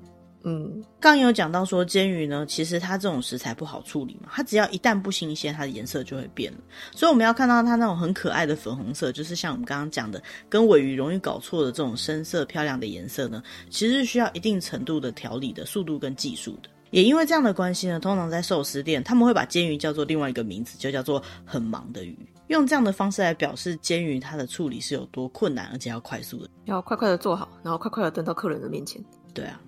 嗯，刚有讲到说鰹鱼呢，其实它这种食材不好处理嘛，它只要一旦不新鲜，它的颜色就会变了。所以我们要看到它那种很可爱的粉红色，就是像我们刚刚讲的，跟尾鱼容易搞错的这种深色漂亮的颜色呢，其实是需要一定程度的调理的速度跟技术的。也因为这样的关系呢，通常在寿司店，他们会把煎鱼叫做另外一个名字，就叫做很忙的鱼，用这样的方式来表示煎鱼它的处理是有多困难，而且要快速的，要快快的做好，然后快快的端到客人的面前。对啊。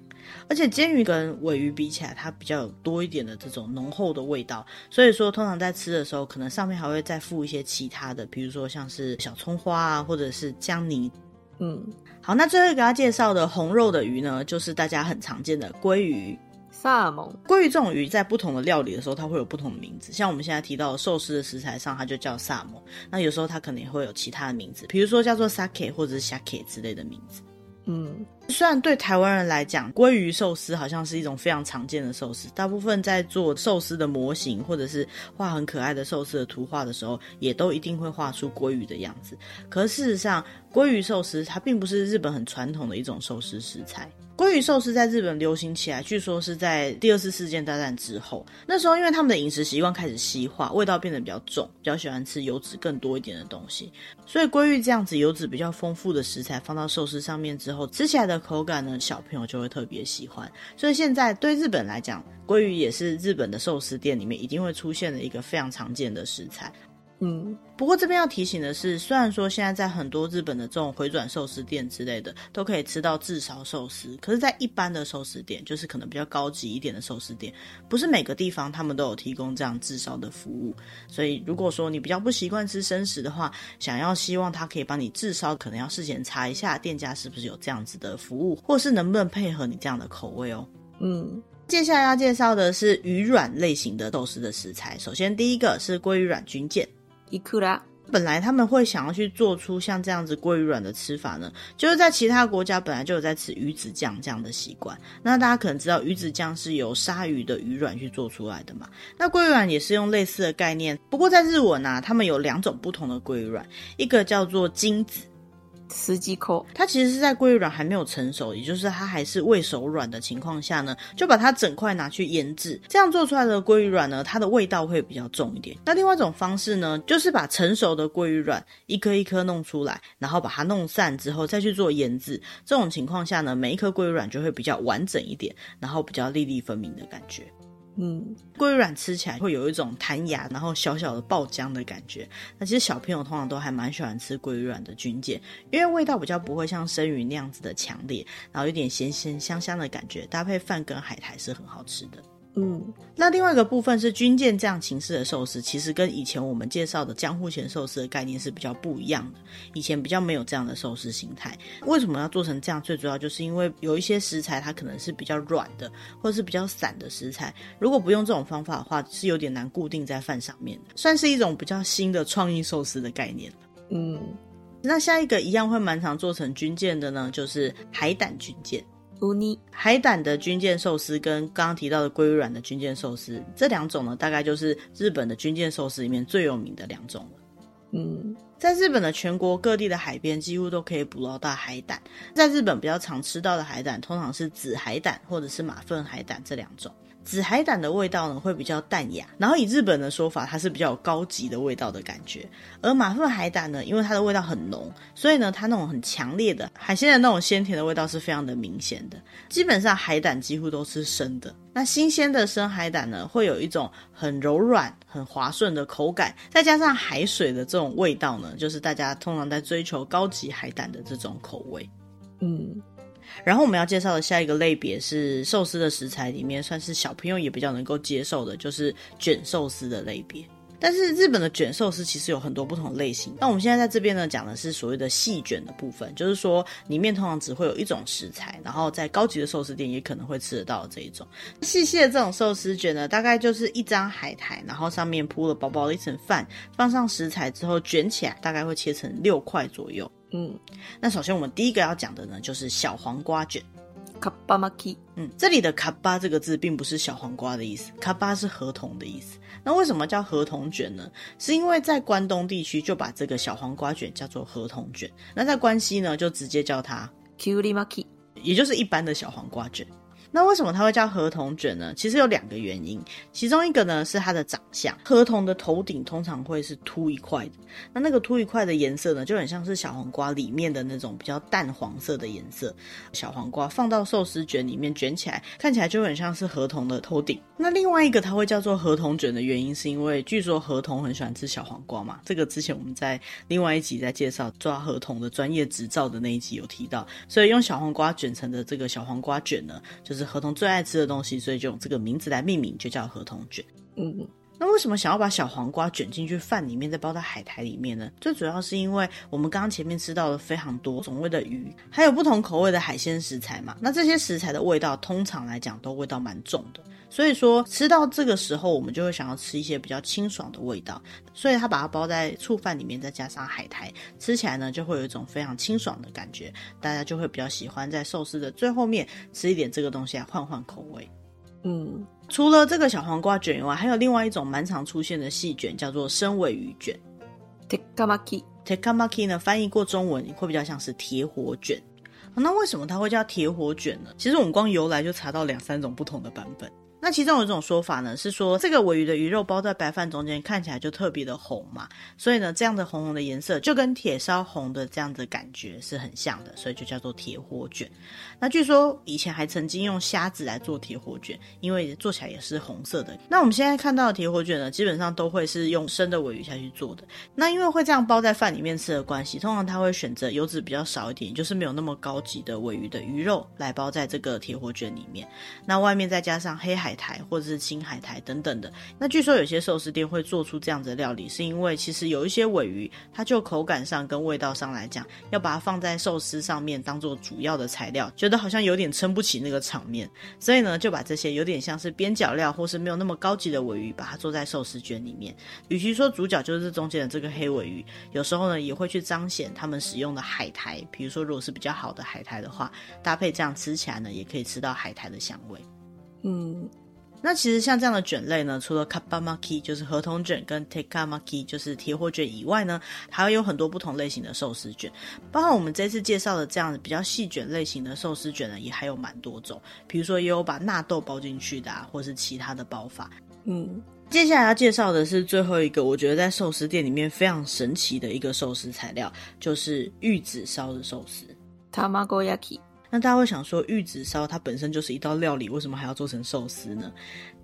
而且煎鱼跟尾鱼比起来，它比较有多一点的这种浓厚的味道，所以说通常在吃的时候，可能上面还会再附一些其他的，比如说像是小葱花啊，或者是姜泥。嗯，好，那最后给大家介绍的红肉的鱼呢，就是大家很常见的鲑鱼。萨蒙。鲑鱼这种鱼在不同的料理的时候，它会有不同的名字。像我们现在提到的寿司的食材上，它就叫萨蒙。那有时候它可能也会有其他的名字，比如说叫做 sake 或者是 shake 之类的名字。嗯，虽然对台湾人来讲，鲑鱼寿司好像是一种非常常见的寿司，大部分在做寿司的模型或者是画很可爱的寿司的图画的时候，也都一定会画出鲑鱼的样子。可事实上，鲑鱼寿司它并不是日本很传统的一种寿司食材。鲑鱼寿司在日本流行起来，据说是在第二次世界大战之后。那时候，因为他们的饮食习惯开始西化，味道变得比较重，比较喜欢吃油脂更多一点的东西。所以，鲑鱼这样子油脂比较丰富的食材放到寿司上面之后，吃起来的口感呢，小朋友就会特别喜欢。所以，现在对日本来讲，鲑鱼也是日本的寿司店里面一定会出现的一个非常常见的食材。嗯，不过这边要提醒的是，虽然说现在在很多日本的这种回转寿司店之类的都可以吃到炙烧寿司，可是，在一般的寿司店，就是可能比较高级一点的寿司店，不是每个地方他们都有提供这样炙烧的服务。所以，如果说你比较不习惯吃生食的话，想要希望他可以帮你炙烧，可能要事先查一下店家是不是有这样子的服务，或是能不能配合你这样的口味哦。嗯，接下来要介绍的是鱼软类型的寿司的食材。首先，第一个是鲑鱼软军舰。伊库拉，本来他们会想要去做出像这样子鲑鱼卵的吃法呢，就是在其他国家本来就有在吃鱼子酱这样的习惯。那大家可能知道鱼子酱是由鲨鱼的鱼卵去做出来的嘛？那鲑鱼卵也是用类似的概念，不过在日文啊，他们有两种不同的鲑鱼卵，一个叫做金子。十几口，它其实是在鲑鱼卵还没有成熟，也就是它还是未熟软的情况下呢，就把它整块拿去腌制，这样做出来的鲑鱼卵呢，它的味道会比较重一点。那另外一种方式呢，就是把成熟的鲑鱼卵一颗一颗弄出来，然后把它弄散之后再去做腌制，这种情况下呢，每一颗鲑鱼卵就会比较完整一点，然后比较粒粒分明的感觉。嗯，鲑鱼卵吃起来会有一种弹牙，然后小小的爆浆的感觉。那其实小朋友通常都还蛮喜欢吃鲑鱼卵的军舰，因为味道比较不会像生鱼那样子的强烈，然后有点咸咸香香的感觉，搭配饭跟海苔是很好吃的。嗯，那另外一个部分是军舰这样形式的寿司，其实跟以前我们介绍的江户前寿司的概念是比较不一样的。以前比较没有这样的寿司形态。为什么要做成这样？最主要就是因为有一些食材它可能是比较软的，或者是比较散的食材，如果不用这种方法的话，是有点难固定在饭上面的，算是一种比较新的创意寿司的概念。嗯，那下一个一样会蛮常做成军舰的呢，就是海胆军舰。乌尼海胆的军舰寿司跟刚刚提到的鲑鱼卵的军舰寿司，这两种呢，大概就是日本的军舰寿司里面最有名的两种了。嗯，在日本的全国各地的海边，几乎都可以捕捞到海胆。在日本比较常吃到的海胆，通常是紫海胆或者是马粪海胆这两种。紫海胆的味道呢，会比较淡雅，然后以日本的说法，它是比较有高级的味道的感觉。而马粪海胆呢，因为它的味道很浓，所以呢，它那种很强烈的海鲜的那种鲜甜的味道是非常的明显的。基本上海胆几乎都是生的，那新鲜的生海胆呢，会有一种很柔软、很滑顺的口感，再加上海水的这种味道呢，就是大家通常在追求高级海胆的这种口味。嗯。然后我们要介绍的下一个类别是寿司的食材里面，算是小朋友也比较能够接受的，就是卷寿司的类别。但是日本的卷寿司其实有很多不同类型。那我们现在在这边呢，讲的是所谓的细卷的部分，就是说里面通常只会有一种食材，然后在高级的寿司店也可能会吃得到这一种细细的这种寿司卷呢，大概就是一张海苔，然后上面铺了薄薄的一层饭，放上食材之后卷起来，大概会切成六块左右。嗯，那首先我们第一个要讲的呢，就是小黄瓜卷。卡巴马基，嗯，这里的卡巴这个字并不是小黄瓜的意思，卡巴是合同的意思。那为什么叫合同卷呢？是因为在关东地区就把这个小黄瓜卷叫做合同卷，那在关西呢就直接叫它 Kuri Maki，也就是一般的小黄瓜卷。那为什么它会叫河童卷呢？其实有两个原因，其中一个呢是它的长相，河童的头顶通常会是凸一块的，那那个凸一块的颜色呢，就很像是小黄瓜里面的那种比较淡黄色的颜色。小黄瓜放到寿司卷里面卷起来，看起来就很像是河童的头顶。那另外一个它会叫做河童卷的原因，是因为据说河童很喜欢吃小黄瓜嘛。这个之前我们在另外一集在介绍抓河童的专业执照的那一集有提到，所以用小黄瓜卷成的这个小黄瓜卷呢，就是河童最爱吃的东西，所以就用这个名字来命名，就叫河童卷。嗯。那为什么想要把小黄瓜卷进去饭里面，再包在海苔里面呢？最主要是因为我们刚刚前面吃到了非常多种类的鱼，还有不同口味的海鲜食材嘛。那这些食材的味道，通常来讲都味道蛮重的。所以说吃到这个时候，我们就会想要吃一些比较清爽的味道。所以他把它包在醋饭里面，再加上海苔，吃起来呢就会有一种非常清爽的感觉。大家就会比较喜欢在寿司的最后面吃一点这个东西来换换口味。嗯。除了这个小黄瓜卷以外，还有另外一种蛮常出现的细卷，叫做生尾鱼卷。tekamaki tekamaki 呢，翻译过中文会比较像是铁火卷。那为什么它会叫铁火卷呢？其实我们光由来就查到两三种不同的版本。那其中有一种说法呢，是说这个尾鱼的鱼肉包在白饭中间，看起来就特别的红嘛，所以呢，这样的红红的颜色就跟铁烧红的这样的感觉是很像的，所以就叫做铁火卷。那据说以前还曾经用虾子来做铁火卷，因为做起来也是红色的。那我们现在看到的铁火卷呢，基本上都会是用生的尾鱼下去做的。那因为会这样包在饭里面吃的关系，通常他会选择油脂比较少一点，就是没有那么高级的尾鱼的鱼肉来包在这个铁火卷里面。那外面再加上黑海。海苔或者是青海苔等等的，那据说有些寿司店会做出这样子的料理，是因为其实有一些尾鱼，它就口感上跟味道上来讲，要把它放在寿司上面当做主要的材料，觉得好像有点撑不起那个场面，所以呢，就把这些有点像是边角料或是没有那么高级的尾鱼，把它做在寿司卷里面。与其说主角就是中间的这个黑尾鱼，有时候呢也会去彰显他们使用的海苔，比如说如果是比较好的海苔的话，搭配这样吃起来呢，也可以吃到海苔的香味。嗯。那其实像这样的卷类呢，除了 kapamaki 就是合同卷跟 tekamaki 就是铁火卷以外呢，还有很多不同类型的寿司卷。包括我们这次介绍的这样比较细卷类型的寿司卷呢，也还有蛮多种。比如说也有把纳豆包进去的啊，或是其他的包法。嗯，接下来要介绍的是最后一个，我觉得在寿司店里面非常神奇的一个寿司材料，就是玉子烧的寿司 tamagoyaki。那大家会想说，玉子烧它本身就是一道料理，为什么还要做成寿司呢？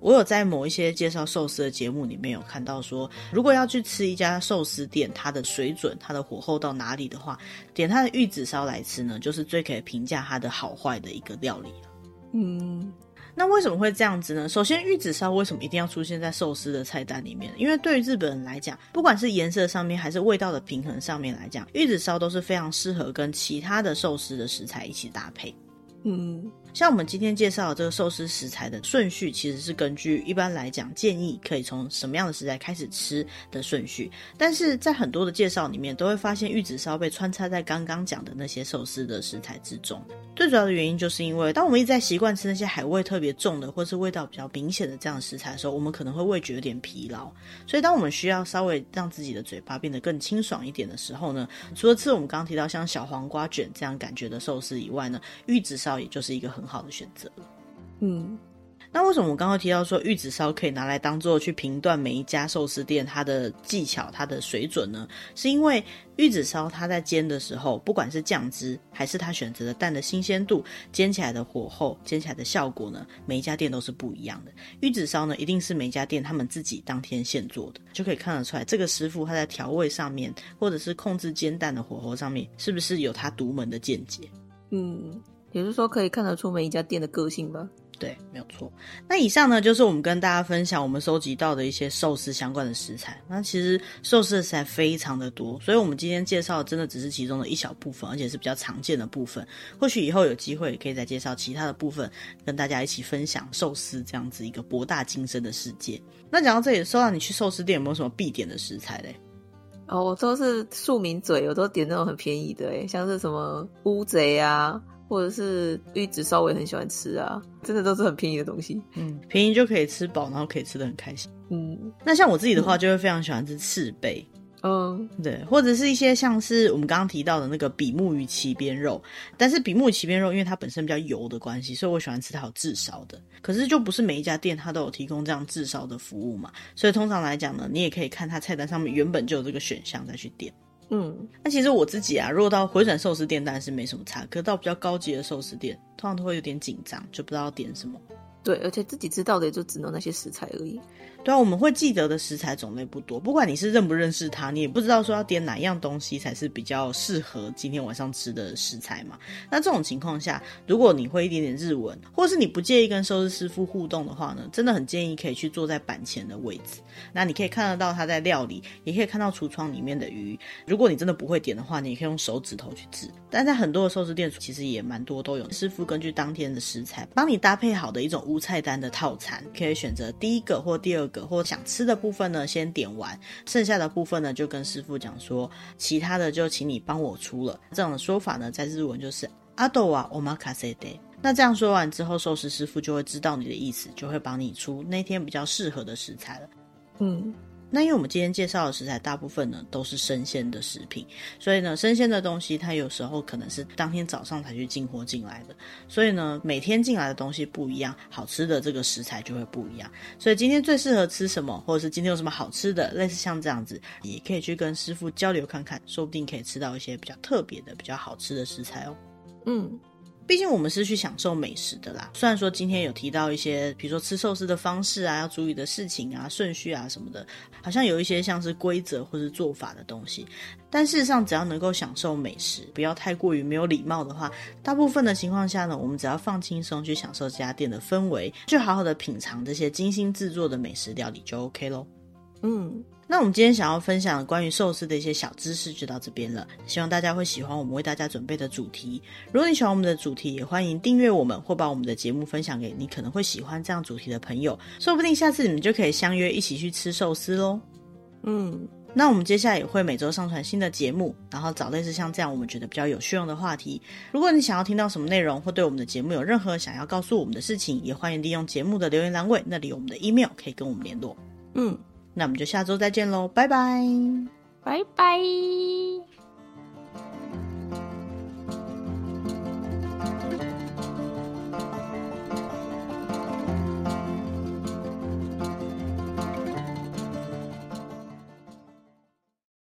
我有在某一些介绍寿司的节目里面有看到说，如果要去吃一家寿司店，它的水准、它的火候到哪里的话，点它的玉子烧来吃呢，就是最可以评价它的好坏的一个料理。嗯。那为什么会这样子呢？首先，玉子烧为什么一定要出现在寿司的菜单里面？因为对于日本人来讲，不管是颜色上面还是味道的平衡上面来讲，玉子烧都是非常适合跟其他的寿司的食材一起搭配。嗯。像我们今天介绍的这个寿司食材的顺序，其实是根据一般来讲建议可以从什么样的食材开始吃的顺序。但是在很多的介绍里面，都会发现玉子烧被穿插在刚刚讲的那些寿司的食材之中。最主要的原因就是因为，当我们一直在习惯吃那些海味特别重的，或是味道比较明显的这样的食材的时候，我们可能会味觉有点疲劳。所以，当我们需要稍微让自己的嘴巴变得更清爽一点的时候呢，除了吃我们刚刚提到像小黄瓜卷这样感觉的寿司以外呢，玉子烧也就是一个很好的选择，嗯，那为什么我刚刚提到说玉子烧可以拿来当做去评断每一家寿司店它的技巧、它的水准呢？是因为玉子烧它在煎的时候，不管是酱汁还是它选择的蛋的新鲜度，煎起来的火候、煎起来的效果呢，每一家店都是不一样的。玉子烧呢，一定是每一家店他们自己当天现做的，就可以看得出来这个师傅他在调味上面，或者是控制煎蛋的火候上面，是不是有他独门的见解？嗯。也就是说，可以看得出每一家店的个性吧？对，没有错。那以上呢，就是我们跟大家分享我们收集到的一些寿司相关的食材。那其实寿司的食材非常的多，所以我们今天介绍的真的只是其中的一小部分，而且是比较常见的部分。或许以后有机会也可以再介绍其他的部分，跟大家一起分享寿司这样子一个博大精深的世界。那讲到这里，说到你去寿司店有没有什么必点的食材嘞？哦，我都是庶民嘴，我都点那种很便宜的，诶，像是什么乌贼啊。或者是玉子烧，我也很喜欢吃啊，真的都是很便宜的东西。嗯，便宜就可以吃饱，然后可以吃的很开心。嗯，那像我自己的话，就会非常喜欢吃赤贝。嗯，对，或者是一些像是我们刚刚提到的那个比目鱼鳍边肉，但是比目鱼鳍边肉因为它本身比较油的关系，所以我喜欢吃它有炙烧的。可是就不是每一家店它都有提供这样炙烧的服务嘛，所以通常来讲呢，你也可以看它菜单上面原本就有这个选项再去点。嗯，那其实我自己啊，如果到回转寿司店当然是没什么差，可是到比较高级的寿司店，通常都会有点紧张，就不知道点什么。对，而且自己知道的也就只能那些食材而已。对啊，我们会记得的食材种类不多。不管你是认不认识它，你也不知道说要点哪样东西才是比较适合今天晚上吃的食材嘛。那这种情况下，如果你会一点点日文，或是你不介意跟寿司师傅互动的话呢，真的很建议可以去坐在板前的位置。那你可以看得到他在料理，也可以看到橱窗里面的鱼。如果你真的不会点的话，你也可以用手指头去指。但在很多的寿司店，其实也蛮多都有师傅根据当天的食材帮你搭配好的一种无菜单的套餐，可以选择第一个或第二个或想吃的部分呢，先点完，剩下的部分呢，就跟师傅讲说，其他的就请你帮我出了。这种的说法呢，在日文就是阿斗瓦欧玛卡塞德。那这样说完之后，寿司师傅就会知道你的意思，就会帮你出那天比较适合的食材了。嗯。那因为我们今天介绍的食材大部分呢都是生鲜的食品，所以呢生鲜的东西它有时候可能是当天早上才去进货进来的，所以呢每天进来的东西不一样，好吃的这个食材就会不一样。所以今天最适合吃什么，或者是今天有什么好吃的，类似像这样子，也可以去跟师傅交流看看，说不定可以吃到一些比较特别的、比较好吃的食材哦。嗯。毕竟我们是去享受美食的啦。虽然说今天有提到一些，比如说吃寿司的方式啊，要注意的事情啊、顺序啊什么的，好像有一些像是规则或是做法的东西。但事实上，只要能够享受美食，不要太过于没有礼貌的话，大部分的情况下呢，我们只要放轻松去享受这家店的氛围，就好好的品尝这些精心制作的美食料理就 OK 喽。嗯。那我们今天想要分享关于寿司的一些小知识就到这边了，希望大家会喜欢我们为大家准备的主题。如果你喜欢我们的主题，也欢迎订阅我们或把我们的节目分享给你可能会喜欢这样主题的朋友，说不定下次你们就可以相约一起去吃寿司喽。嗯，那我们接下来也会每周上传新的节目，然后找类似像这样我们觉得比较有趣用的话题。如果你想要听到什么内容，或对我们的节目有任何想要告诉我们的事情，也欢迎利用节目的留言栏位，那里有我们的 email 可以跟我们联络。嗯。那我们就下周再见喽，拜拜，拜拜。